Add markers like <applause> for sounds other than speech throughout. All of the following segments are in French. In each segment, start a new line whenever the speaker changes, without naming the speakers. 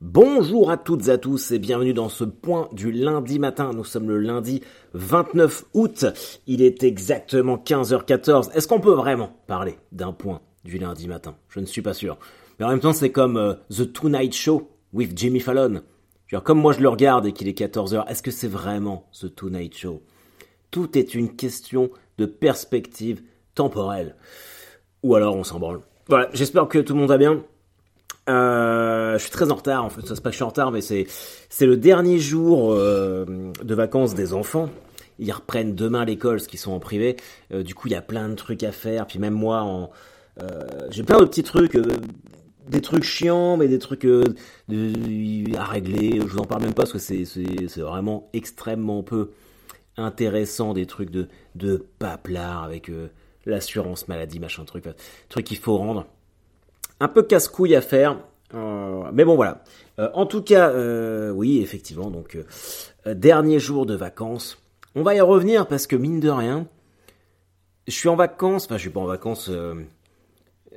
Bonjour à toutes et à tous et bienvenue dans ce point du lundi matin. Nous sommes le lundi 29 août. Il est exactement 15h14. Est-ce qu'on peut vraiment parler d'un point du lundi matin? Je ne suis pas sûr. Mais en même temps, c'est comme euh, The Tonight Show with Jimmy Fallon. comme moi je le regarde et qu'il est 14h, est-ce que c'est vraiment The Tonight Show? Tout est une question de perspective temporelle. Ou alors on s'en branle. Voilà, j'espère que tout le monde va bien. Euh, je suis très en retard, en fait, ça se pas que je suis en retard, mais c'est c'est le dernier jour euh, de vacances des enfants. Ils reprennent demain l'école, ce qui sont en privé. Euh, du coup, il y a plein de trucs à faire. Puis même moi, j'ai plein de petits trucs, des trucs chiants, mais des trucs à régler. Je vous en parle même pas parce que c'est c'est vraiment extrêmement peu intéressant, des trucs de de avec l'assurance maladie, machin truc, truc qu'il faut rendre un peu casse-couille à faire. Euh, mais bon voilà. Euh, en tout cas, euh, oui, effectivement, donc dernier jour de vacances. On va y revenir parce que mine de rien, je suis en vacances. Enfin, je suis pas en vacances.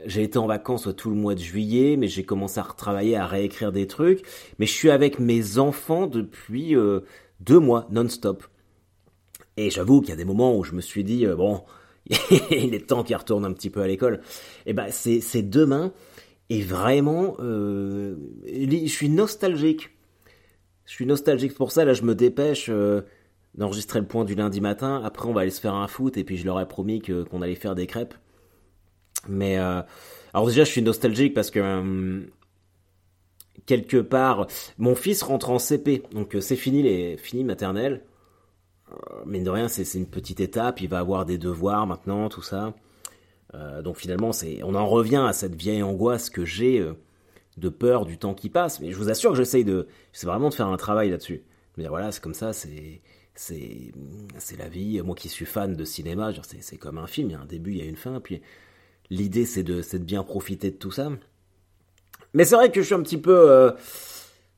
j'ai été en vacances tout le mois de juillet, mais j'ai commencé à retravailler, à réécrire des trucs. Mais je suis avec mes enfants depuis deux mois non-stop. Et j'avoue qu'il y a des moments où je me suis dit bon, <laughs> il est temps qu'ils retournent un petit peu à l'école. Et eh ben c'est demain. Et vraiment, euh, je suis nostalgique. Je suis nostalgique pour ça. Là, je me dépêche euh, d'enregistrer le point du lundi matin. Après, on va aller se faire un foot. Et puis, je leur ai promis qu'on allait faire des crêpes. Mais, euh, alors déjà, je suis nostalgique parce que quelque part, mon fils rentre en CP. Donc, c'est fini les fini maternelle. Mais de rien, c'est une petite étape. Il va avoir des devoirs maintenant, tout ça. Euh, donc finalement, c'est, on en revient à cette vieille angoisse que j'ai euh, de peur du temps qui passe. Mais je vous assure que j'essaye de, c'est vraiment de faire un travail là-dessus. Mais voilà, c'est comme ça, c'est, c'est, c'est la vie. Moi qui suis fan de cinéma, c'est, c'est comme un film. Il y a un début, il y a une fin. Puis l'idée, c'est de, c'est de bien profiter de tout ça. Mais c'est vrai que je suis un petit peu. Euh...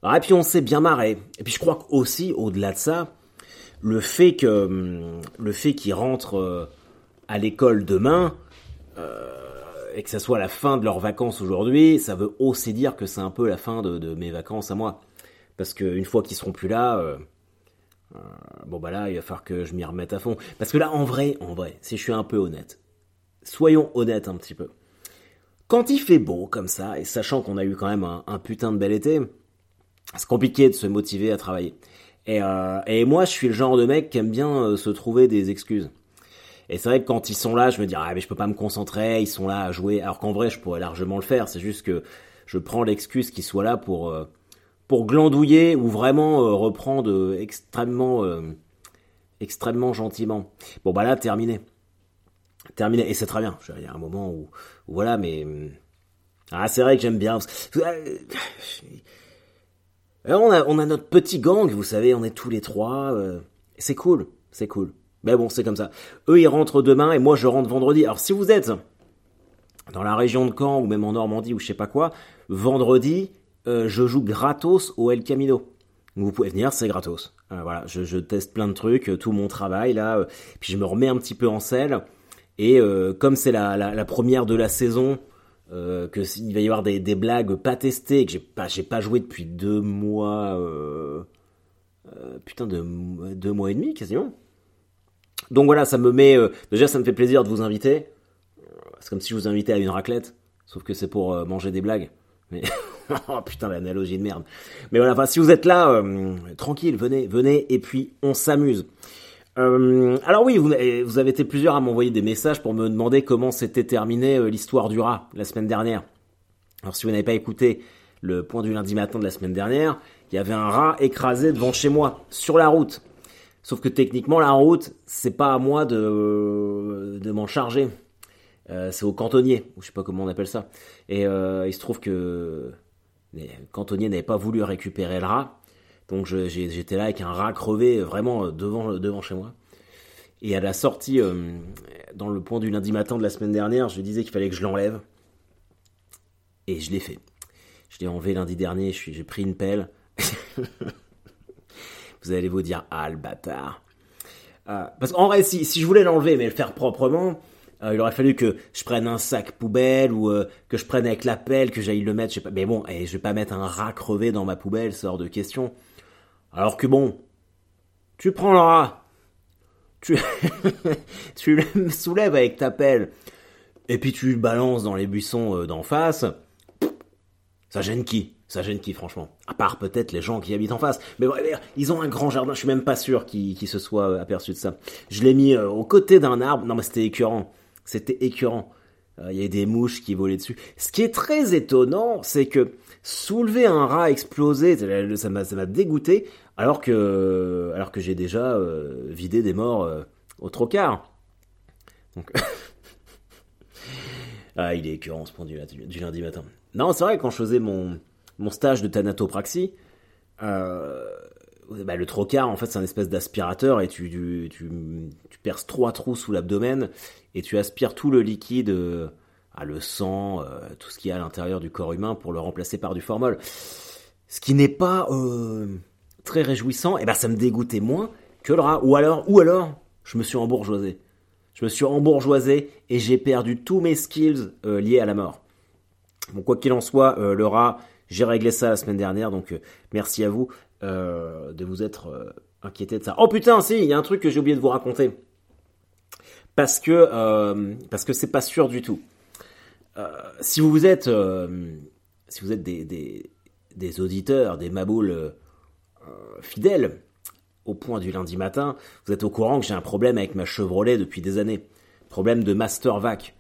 et puis on s'est bien marré. Et puis je crois aussi, au-delà de ça, le fait que le fait qu'ils rentrent euh, à l'école demain, et que ça soit la fin de leurs vacances aujourd'hui, ça veut aussi dire que c'est un peu la fin de, mes vacances à moi. Parce qu'une fois qu'ils seront plus là, euh, euh, bon bah là, il va falloir que je m'y remette à fond. Parce que là, en vrai, en vrai, si je suis un peu honnête, soyons honnêtes un petit peu. Quand il fait beau comme ça, et sachant qu'on a eu quand même un, putain de bel été, c'est compliqué de se motiver à travailler. Et, et, moi, je suis le genre de mec qui aime bien se trouver des excuses. Et c'est vrai que quand ils sont là, je me dis ah mais je peux pas me concentrer, ils sont là à jouer. Alors qu'en vrai, je pourrais largement le faire. C'est juste que je prends l'excuse qu'ils soient là pour euh, pour glandouiller ou vraiment euh, reprendre euh, extrêmement extrêmement gentiment. Bon bah là terminé, terminé et c'est très bien. Il y a un moment où, voilà, mais ah c'est vrai que j'aime bien. on a on a notre petit gang, vous savez, on est tous les trois. c'est cool, c'est cool. Mais bon, c'est comme ça. Eux, ils rentrent demain et moi, je rentre vendredi. Alors, si vous êtes dans la région de Caen ou même en Normandie ou je sais pas quoi, vendredi, euh, je joue gratos au El Camino. vous pouvez venir, c'est gratos. Euh, voilà, je, teste plein de trucs, euh, tout mon travail là, puis je me remets un petit peu en selle. Et comme c'est la, première de la saison, que il va y avoir des, blagues pas testées, que j'ai pas, pas joué depuis deux mois, putain de deux mois et demi quasiment. Donc voilà, ça me met. Euh, déjà, ça me fait plaisir de vous inviter. C'est comme si je vous invitais à une raclette, sauf que c'est pour euh, manger des blagues. Mais <laughs> oh putain, l'analogie de merde. Mais voilà, enfin, si vous êtes là, euh, tranquille, venez, venez, et puis on s'amuse. alors oui, vous, vous, avez été plusieurs à m'envoyer des messages pour me demander comment s'était terminée l'histoire du rat la semaine dernière. Alors si vous n'avez pas écouté le point du lundi matin de la semaine dernière, il y avait un rat écrasé devant chez moi, sur la route. Sauf que techniquement, la route, c'est pas à moi de, de m'en charger. Euh, c'est au cantonnier, ou je sais pas comment on appelle ça. Et euh, il se trouve que le cantonnier n'avait pas voulu récupérer le rat. Donc j'étais là avec un rat crevé vraiment devant, devant chez moi. Et à la sortie, euh, dans le point du lundi matin de la semaine dernière, je disais qu'il fallait que je l'enlève. Et je l'ai fait. Je l'ai enlevé lundi dernier, j'ai pris une pelle. <laughs> vous allez vous dire ah le bâtard. Euh, parce qu'en vrai, si, si je voulais l'enlever mais le faire proprement, il aurait fallu que je prenne un sac poubelle ou que je prenne avec la pelle, que j'aille le mettre, je sais pas. Mais bon, et eh, je vais pas mettre un rat crevé dans ma poubelle, ce hors de question. Alors que bon, tu prends le rat, tu, <laughs> tu le soulèves avec ta pelle, et puis tu le balances dans les buissons d'en face. Ça gêne qui? Ça gêne qui, franchement? À part peut-être les gens qui habitent en face. Mais bon, ils ont un grand jardin, je suis même pas sûr qu'ils se soient aperçus de ça. Je l'ai mis aux côtés d'un arbre. Non, mais c'était écœurant. C'était écœurant. Euh, il y a des mouches qui volaient dessus. Ce qui est très étonnant, c'est que soulever un rat explosé, ça m'a, dégoûté, alors que, j'ai déjà euh, vidé des morts euh, au trocard. Donc, <laughs> ah, il est écœurant ce point du, du lundi matin. Non, c'est vrai, quand je faisais mon, mon stage de thanatopraxie, euh, bah, le trocard, en fait, c'est un espèce d'aspirateur et tu, tu, perces trois trous sous l'abdomen et tu aspires tout le liquide, euh, le sang, euh, tout ce qu'il y a à l'intérieur du corps humain pour le remplacer par du formol. Ce qui n'est pas euh, très réjouissant, et ben ça me dégoûtait moins que le rat. Ou alors, ou alors, je me suis embourgeoisé. Je me suis embourgeoisé et j'ai perdu tous mes skills liés à la mort. Bon, quoi qu'il en soit, le rat, j'ai réglé ça la semaine dernière, donc merci à vous. Euh, de vous être euh, inquiété de ça. Oh putain, si, il y a un truc que j'ai oublié de vous raconter. Parce que euh, parce que c'est pas sûr du tout. si vous êtes si vous êtes des, des, auditeurs, des maboules fidèles, au point du lundi matin, vous êtes au courant que j'ai un problème avec ma Chevrolet depuis des années. Problème de master vac.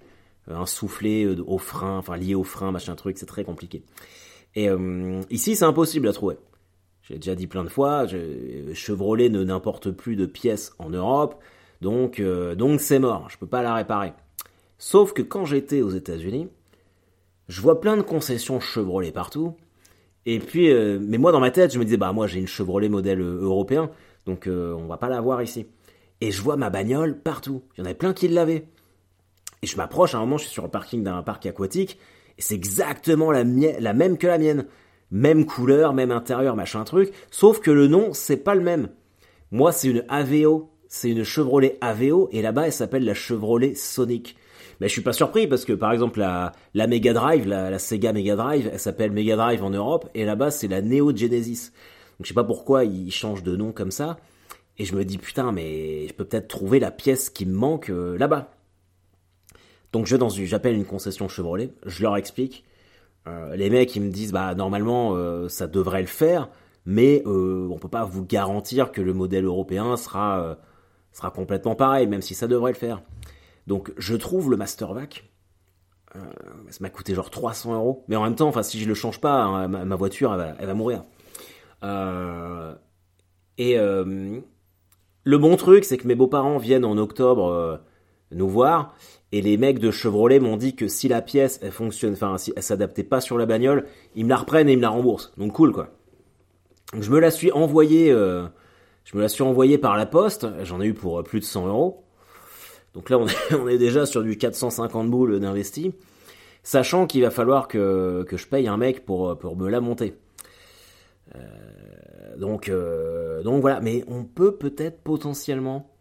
Un soufflet au frein, enfin lié au frein, machin truc, c'est très compliqué. Et ici, c'est impossible à trouver. J'ai déjà dit plein de fois, Chevrolet ne n'importe plus de pièces en Europe, donc euh, donc c'est mort, je peux pas la réparer. Sauf que quand j'étais aux États-Unis, je vois plein de concessions Chevrolet partout. Et puis, euh, mais moi dans ma tête, je me disais bah moi j'ai une Chevrolet modèle euh, européen, donc on va pas la voir ici. Et je vois ma bagnole partout. Il y en avait plein qui l'avaient. Et je m'approche, à un moment, je suis sur le parking d'un parc aquatique, c'est exactement la, même que la mienne même couleur, même intérieur, machin truc, sauf que le nom, c'est pas le même. Moi, c'est une Aveo, c'est une Chevrolet Aveo, et là-bas, elle s'appelle la Chevrolet Sonic. Mais je suis pas surpris parce que par exemple la, la Mega Drive, la, Sega Mega Drive, elle s'appelle Mega Drive en Europe et là-bas c'est la Neo Genesis. Donc je sais pas pourquoi ils changent de nom comme ça. Et je me dis putain mais je peux peut-être trouver la pièce qui me manque euh, là-bas. Donc je j'appelle une concession Chevrolet, je leur explique. Euh, les mecs ils me disent bah normalement euh, ça devrait le faire, mais euh, on peut pas vous garantir que le modèle européen sera sera complètement pareil, même si ça devrait le faire. Donc je trouve le Mastervac, ça m'a coûté genre 300 euros, mais en même temps, enfin si je le change pas, hein, ma, voiture elle va, mourir. et le bon truc, c'est que mes beaux-parents viennent en octobre nous voir et les mecs de Chevrolet m'ont dit que si la pièce, elle fonctionne, enfin, si elle s'adaptait pas sur la bagnole, ils me la reprennent et ils me la remboursent. Donc cool, quoi. je me la suis envoyée, euh, je me la suis envoyée par la poste. J'en ai eu pour euh, plus de 100 euros. Donc là, on est, <laughs> déjà sur du 450 boules d'investi. Sachant qu'il va falloir que, je paye un mec pour, euh, me la monter. donc, donc voilà. Mais on peut peut-être potentiellement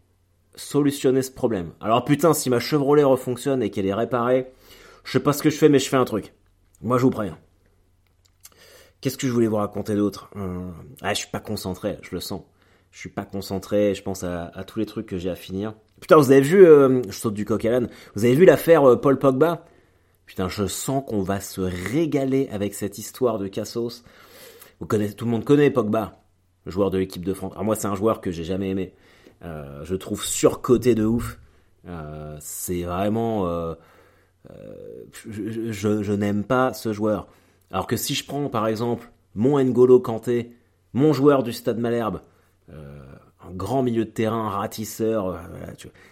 solutionner ce problème. Alors putain, si ma Chevrolet refonctionne et qu'elle est réparée, je sais pas ce que je fais, mais je fais un truc. Moi, je vous préviens. Qu'est-ce que je voulais vous raconter d'autre? Euh, Ah, je suis pas concentré, je le sens. Je suis pas concentré, je pense à, tous les trucs que j'ai à finir. Putain, vous avez vu, euh, je saute du coq à l'âne, vous avez vu l'affaire euh, Paul Pogba? Putain, je sens qu'on va se régaler avec cette histoire de Cassos. Vous connaissez, tout le monde connaît Pogba, joueur de l'équipe de France. Alors moi, c'est un joueur que j'ai jamais aimé. Euh, je trouve surcoté de ouf. Euh, c'est vraiment... Euh, je, je, n'aime pas ce joueur. Alors que si je prends par exemple mon N'Golo Kanté, mon joueur du Stade Malherbe, un grand milieu de terrain, ratisseur.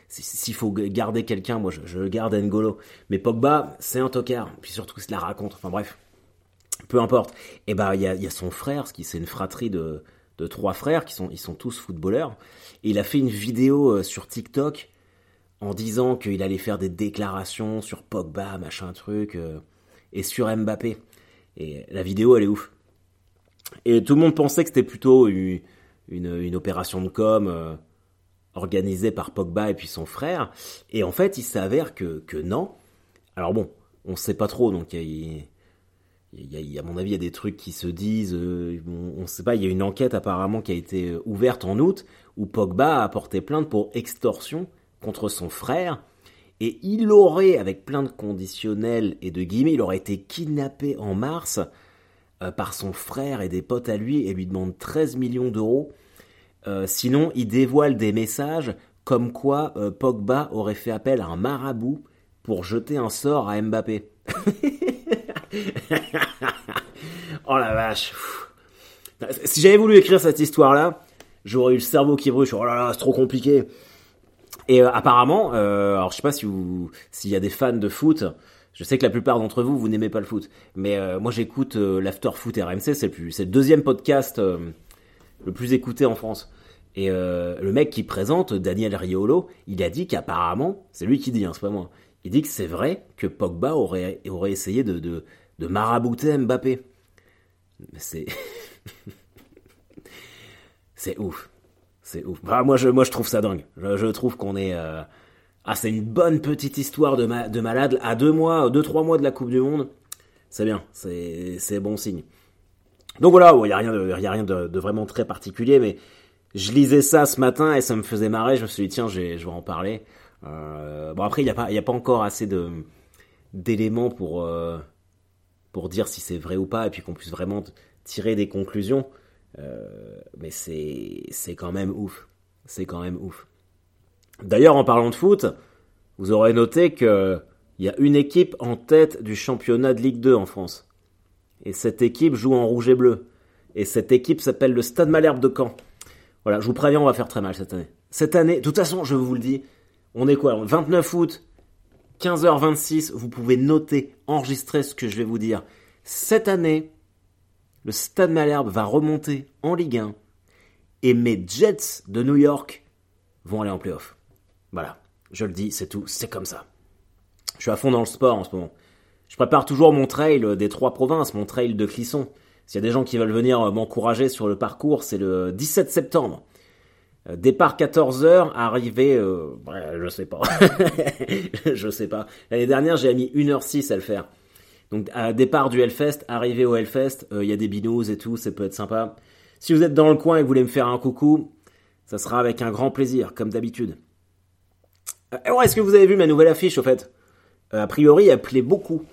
S'il faut garder quelqu'un, moi je, garde N'Golo. Mais Pogba, c'est un tocard. Puis surtout, il se la raconte. Enfin bref, peu importe. Et bah il y a, y a, son frère, ce qui c'est une fratrie de, de trois frères qui sont, ils sont tous footballeurs. Et il a fait une vidéo euh, sur TikTok en disant qu'il allait faire des déclarations sur Pogba, machin truc, euh, et sur Mbappé. Et la vidéo, elle est ouf. Et tout le monde pensait que c'était plutôt une, une, opération de com. Euh, organisé par Pogba et puis son frère. Et en fait, il s'avère que, que non. Alors bon, on sait pas trop, donc il y, a, à mon avis, il y a des trucs qui se disent, euh, on, ne sait pas, il y a une enquête apparemment qui a été ouverte en août, où Pogba a porté plainte pour extorsion contre son frère, et il aurait, avec plein de conditionnels et de guillemets, il aurait été kidnappé en mars euh, par son frère et des potes à lui et lui demande 13 millions d'euros. Euh, sinon, il dévoile des messages comme quoi euh, Pogba aurait fait appel à un marabout pour jeter un sort à Mbappé. <laughs> <laughs> oh la vache. Si j'avais voulu écrire cette histoire-là, j'aurais eu le cerveau qui brûle. Oh là là, c'est trop compliqué. Et apparemment, alors je sais pas si s'il y a des fans de foot, je sais que la plupart d'entre vous, vous n'aimez pas le foot. Mais euh, moi, j'écoute euh, l'After Foot RMC. C'est le, le deuxième podcast euh, le plus écouté en France. Et le mec qui présente, Daniel Riolo, il a dit qu'apparemment, c'est lui qui dit, hein, c'est pas moi. Il dit que c'est vrai que Pogba aurait, aurait essayé de, de marabouter Mbappé. C'est. <laughs> c'est ouf. C'est ouf. Bah, moi, je, moi, je trouve ça dingue. Je, trouve qu'on est. Ah, c'est une bonne petite histoire de, de malade à deux mois, deux trois mois de la Coupe du Monde. C'est bien, c'est bon signe. Donc voilà, il n'y a rien, de, y a rien de, vraiment très particulier, mais je lisais ça ce matin et ça me faisait marrer. Je me suis dit tiens, je vais en parler. Euh, bon après, il n'y a pas, a pas encore assez d'éléments pour euh, pour dire si c'est vrai ou pas et puis qu'on puisse vraiment tirer des conclusions. Euh, mais c'est c'est quand même ouf. C'est quand même ouf. D'ailleurs, en parlant de foot, vous aurez noté qu'il y a une équipe en tête du championnat de Ligue 2 en France. Et cette équipe joue en rouge et bleu. Et cette équipe s'appelle le Stade Malherbe de Caen. Voilà, je vous préviens, on va faire très mal cette année. Cette année, de toute façon, je vous le dis, on est quoi 29 août, 15h26, vous pouvez noter, enregistrer ce que je vais vous dire. Cette année, le Stade Malherbe va remonter en Ligue 1 et mes Jets de New York vont aller en playoff. Voilà, je le dis, c'est tout, c'est comme ça. Je suis à fond dans le sport en ce moment. Je prépare toujours mon trail des trois provinces, mon trail de Clisson. S'il y a des gens qui veulent venir m'encourager sur le parcours, c'est le 17 septembre. Euh, départ 14h, arrivée, euh, je sais pas. <laughs> je sais pas. L'année dernière, j'ai mis 1h06 à le faire. Donc, départ du Hellfest, arrivé au Hellfest, euh, il y a des binous et tout, ça peut être sympa. Si vous êtes dans le coin et que vous voulez me faire un coucou, ça sera avec un grand plaisir, comme d'habitude. Euh, est-ce que vous avez vu ma nouvelle affiche au fait? A priori, elle plaît beaucoup.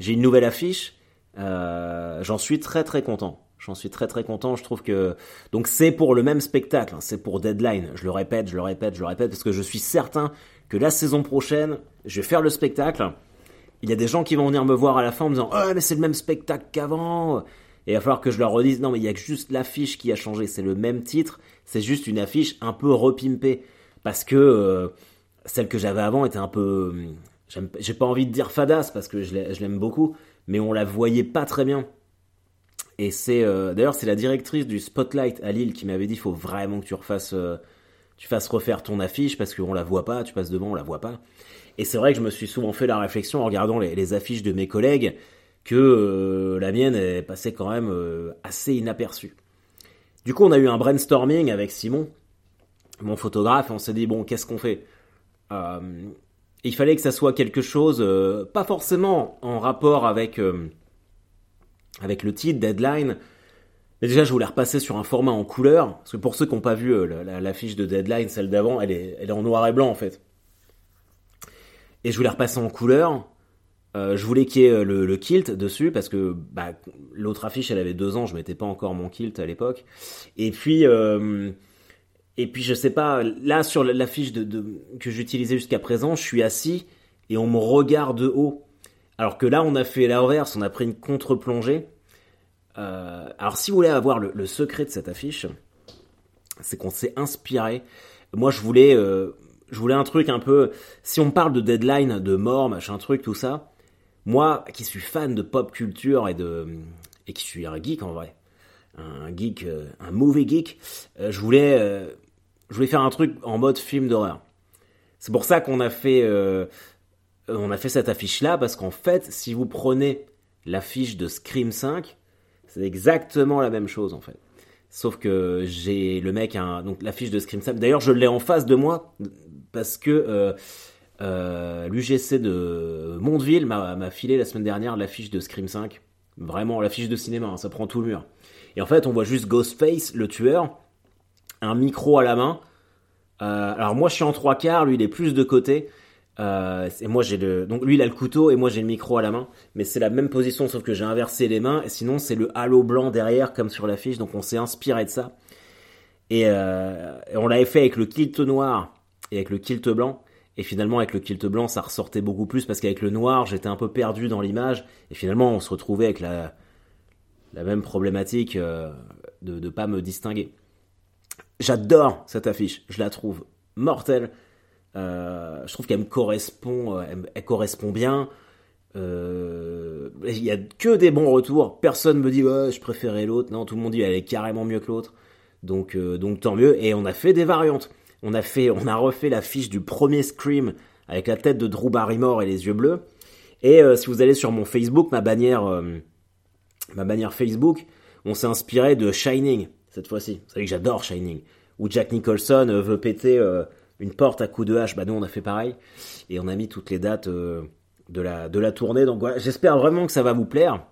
J'ai une nouvelle affiche. J'en suis très très content. J'en suis très très content. Je trouve que donc c'est pour le même spectacle. Hein. C'est pour Deadline. Je le répète, je le répète, je le répète parce que je suis certain que la saison prochaine, je vais faire le spectacle. Il y a des gens qui vont venir me voir à la fin en me disant oh mais c'est le même spectacle qu'avant. Et il va falloir que je leur redise non mais il y a juste l'affiche qui a changé. C'est le même titre. C'est juste une affiche un peu repimpée parce que euh, celle que j'avais avant était un peu. J'ai pas envie de dire fadasse parce que je l'aime beaucoup, mais on la voyait pas très bien. Et c'est euh, d'ailleurs c'est la directrice du Spotlight à Lille qui m'avait dit faut vraiment que tu refasses, euh, tu fasses refaire ton affiche parce qu'on la voit pas, tu passes devant on la voit pas. Et c'est vrai que je me suis souvent fait la réflexion en regardant les, affiches de mes collègues que euh, la mienne est passée quand même assez inaperçue. Du coup on a eu un brainstorming avec Simon, mon photographe, et on s'est dit bon qu'est-ce qu'on fait? Il fallait que ça soit quelque chose, pas forcément en rapport avec, avec le titre, Deadline, mais déjà je voulais repasser sur un format en couleur, parce que pour ceux qui n'ont pas vu l'affiche de Deadline, celle d'avant, elle est, en noir et blanc en fait. Et je voulais repasser en couleur. je voulais qu'il y ait le, kilt dessus parce que bah, l'autre affiche elle avait deux ans, je mettais pas encore mon kilt à l'époque. Et puis et puis je sais pas, là sur l'affiche de, que j'utilisais jusqu'à présent, je suis assis et on me regarde de haut. Alors que là, on a fait l'inverse, on a pris une contre-plongée. Euh, alors si vous voulez avoir le, secret de cette affiche, c'est qu'on s'est inspiré. Moi, je voulais, euh, je voulais un truc un peu. Si on parle de deadline, de mort, machin truc, tout ça. Moi, qui suis fan de pop culture et de et qui suis un geek en vrai, un geek, euh, un movie geek, je voulais je voulais faire un truc en mode film d'horreur. C'est pour ça qu'on a fait, on a fait cette affiche-là, parce qu'en fait, si vous prenez l'affiche de Scream 5, c'est exactement la même chose en fait. Sauf que j'ai le mec, donc l'affiche de Scream Sam. D'ailleurs, je l'ai en face de moi parce que euh, euh, l'UGC de Mondeville m'a filé la semaine dernière l'affiche de Scream 5. Vraiment, l'affiche de cinéma, hein, ça prend tout le mur. Et en fait, on voit juste Ghostface, le tueur, un micro à la main. Euh, alors moi, je suis en trois quarts, lui, il est plus de côté. Euh, et moi j'ai le donc lui il a le couteau et moi j'ai le micro à la main. Mais c'est la même position sauf que j'ai inversé les mains. Et sinon c'est le halo blanc derrière comme sur l'affiche. Donc on s'est inspiré de ça. Et, euh, on l'avait fait avec le kilt noir et avec le kilt blanc. Et finalement avec le kilt blanc ça ressortait beaucoup plus parce qu'avec le noir j'étais un peu perdu dans l'image. Et finalement on se retrouvait avec la même problématique euh, de ne pas me distinguer. J'adore cette affiche. Je la trouve mortelle euh, je trouve qu'elle me correspond, euh, elle, correspond bien. Euh, il y a que des bons retours. Personne me dit je préférais l'autre. Non, tout le monde dit elle est carrément mieux que l'autre. Donc, donc tant mieux. Et on a fait des variantes. On a fait, on a refait la fiche du premier Scream avec la tête de Drew Barrymore et les yeux bleus. Et si vous allez sur mon Facebook, ma bannière, ma bannière Facebook, on s'est inspiré de Shining cette fois-ci. Vous savez que j'adore Shining, où Jack Nicholson veut péter une porte à coup de hache. Bah nous on a fait pareil et on a mis toutes les dates euh, de la tournée. Donc voilà, j'espère vraiment que ça va vous plaire,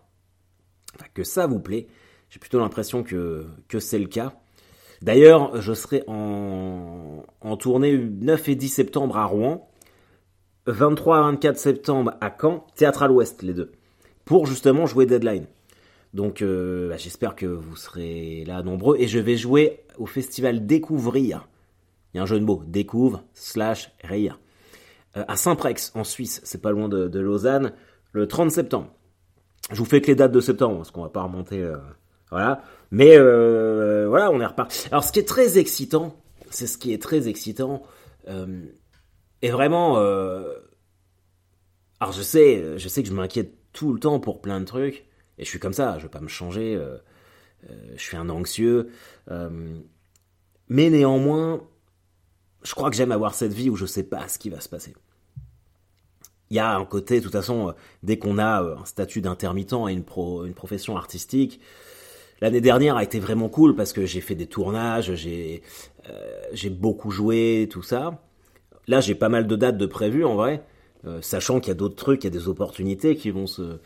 enfin, que ça vous plaît. J'ai plutôt l'impression que que c'est le cas. D'ailleurs, je serai en, en tournée 9 et 10 septembre à Rouen, 23 à 24 septembre à Caen, Théâtre à l'Ouest les deux, pour justement jouer Deadline. Donc euh, bah, j'espère que vous serez là nombreux et je vais jouer au festival Découvrir y a un jeu de mots, découvre, slash, rire. Euh, à Saint-Prex, en Suisse, c'est pas loin de, Lausanne, le 30 septembre. Je vous fais que les dates de septembre, parce qu'on va pas remonter, euh, voilà. Mais euh, voilà, on est reparti. Alors, ce qui est très excitant, c'est ce qui est très excitant, et vraiment, alors je sais, je sais que je m'inquiète tout le temps pour plein de trucs, et je suis comme ça, je vais pas me changer, je suis un anxieux, mais néanmoins, je crois que j'aime avoir cette vie où je sais pas ce qui va se passer. Il y a un côté, de toute façon, euh, dès qu'on a euh, un statut d'intermittent et une, profession artistique, l'année dernière a été vraiment cool parce que j'ai fait des tournages, j'ai euh, beaucoup joué, tout ça. Là, j'ai pas mal de dates de prévues en vrai, sachant qu'il y a d'autres trucs, il y a des opportunités qui vont se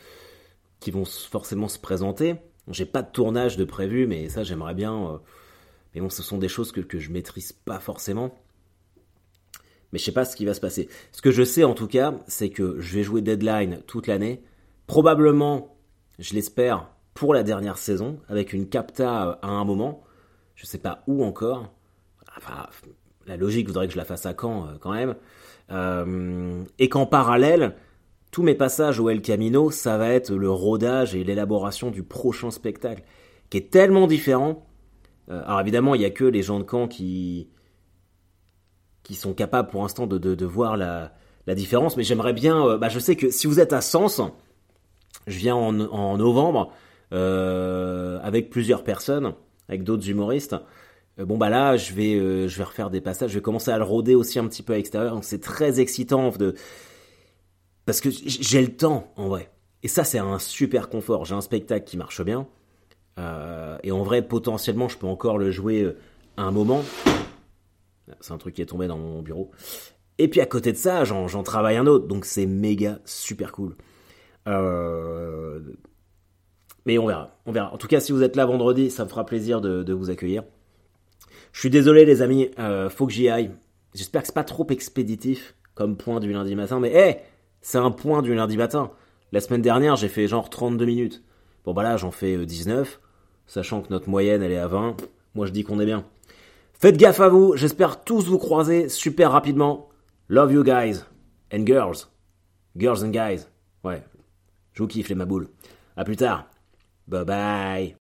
qui vont forcément se présenter. J'ai pas de tournage de prévu, mais ça j'aimerais bien. mais bon, ce sont des choses que, que je maîtrise pas forcément mais je sais pas ce qui va se passer. Ce que je sais en tout cas, c'est que je vais jouer Deadline toute l'année, probablement, je l'espère, pour la dernière saison, avec une capta euh, à un moment, je sais pas où encore. Enfin, la logique voudrait que je la fasse à Caen euh, quand même. Euh, et qu'en parallèle, tous mes passages au El Camino, ça va être le rodage et l'élaboration du prochain spectacle, qui est tellement différent. alors évidemment, il n'y a que les gens de Caen qui, qui sont capables pour l'instant de, voir la, différence. Mais j'aimerais bien, euh, bah, je sais que si vous êtes à Sens, je viens en, novembre euh, avec plusieurs personnes, avec d'autres humoristes. Euh, bon bah là, je vais, je vais refaire des passages. Je vais commencer à le rôder aussi un petit peu à l'extérieur. Donc c'est très excitant de parce que j'ai le temps en vrai. Et ça c'est un super confort. J'ai un spectacle qui marche bien. et en vrai, potentiellement, je peux encore le jouer un moment. C'est un truc qui est tombé dans mon bureau. Et puis à côté de ça, j'en travaille un autre, donc c'est méga super cool. Euh, mais on verra, on verra. En tout cas, si vous êtes là vendredi, ça me fera plaisir de, vous accueillir. Je suis désolé les amis, euh, faut que j'y aille. J'espère que c'est pas trop expéditif comme point du lundi matin, mais hé, c'est un point du lundi matin. La semaine dernière, j'ai fait genre 32 minutes. Bon bah là, j'en fais 19, euh, sachant que notre moyenne, elle est à 20. Moi, je dis qu'on est bien. Faites gaffe à vous, j'espère tous vous croiser super rapidement. Love you guys and girls. Girls and guys. Ouais, je vous kiffe les maboules. À plus tard. Bye bye.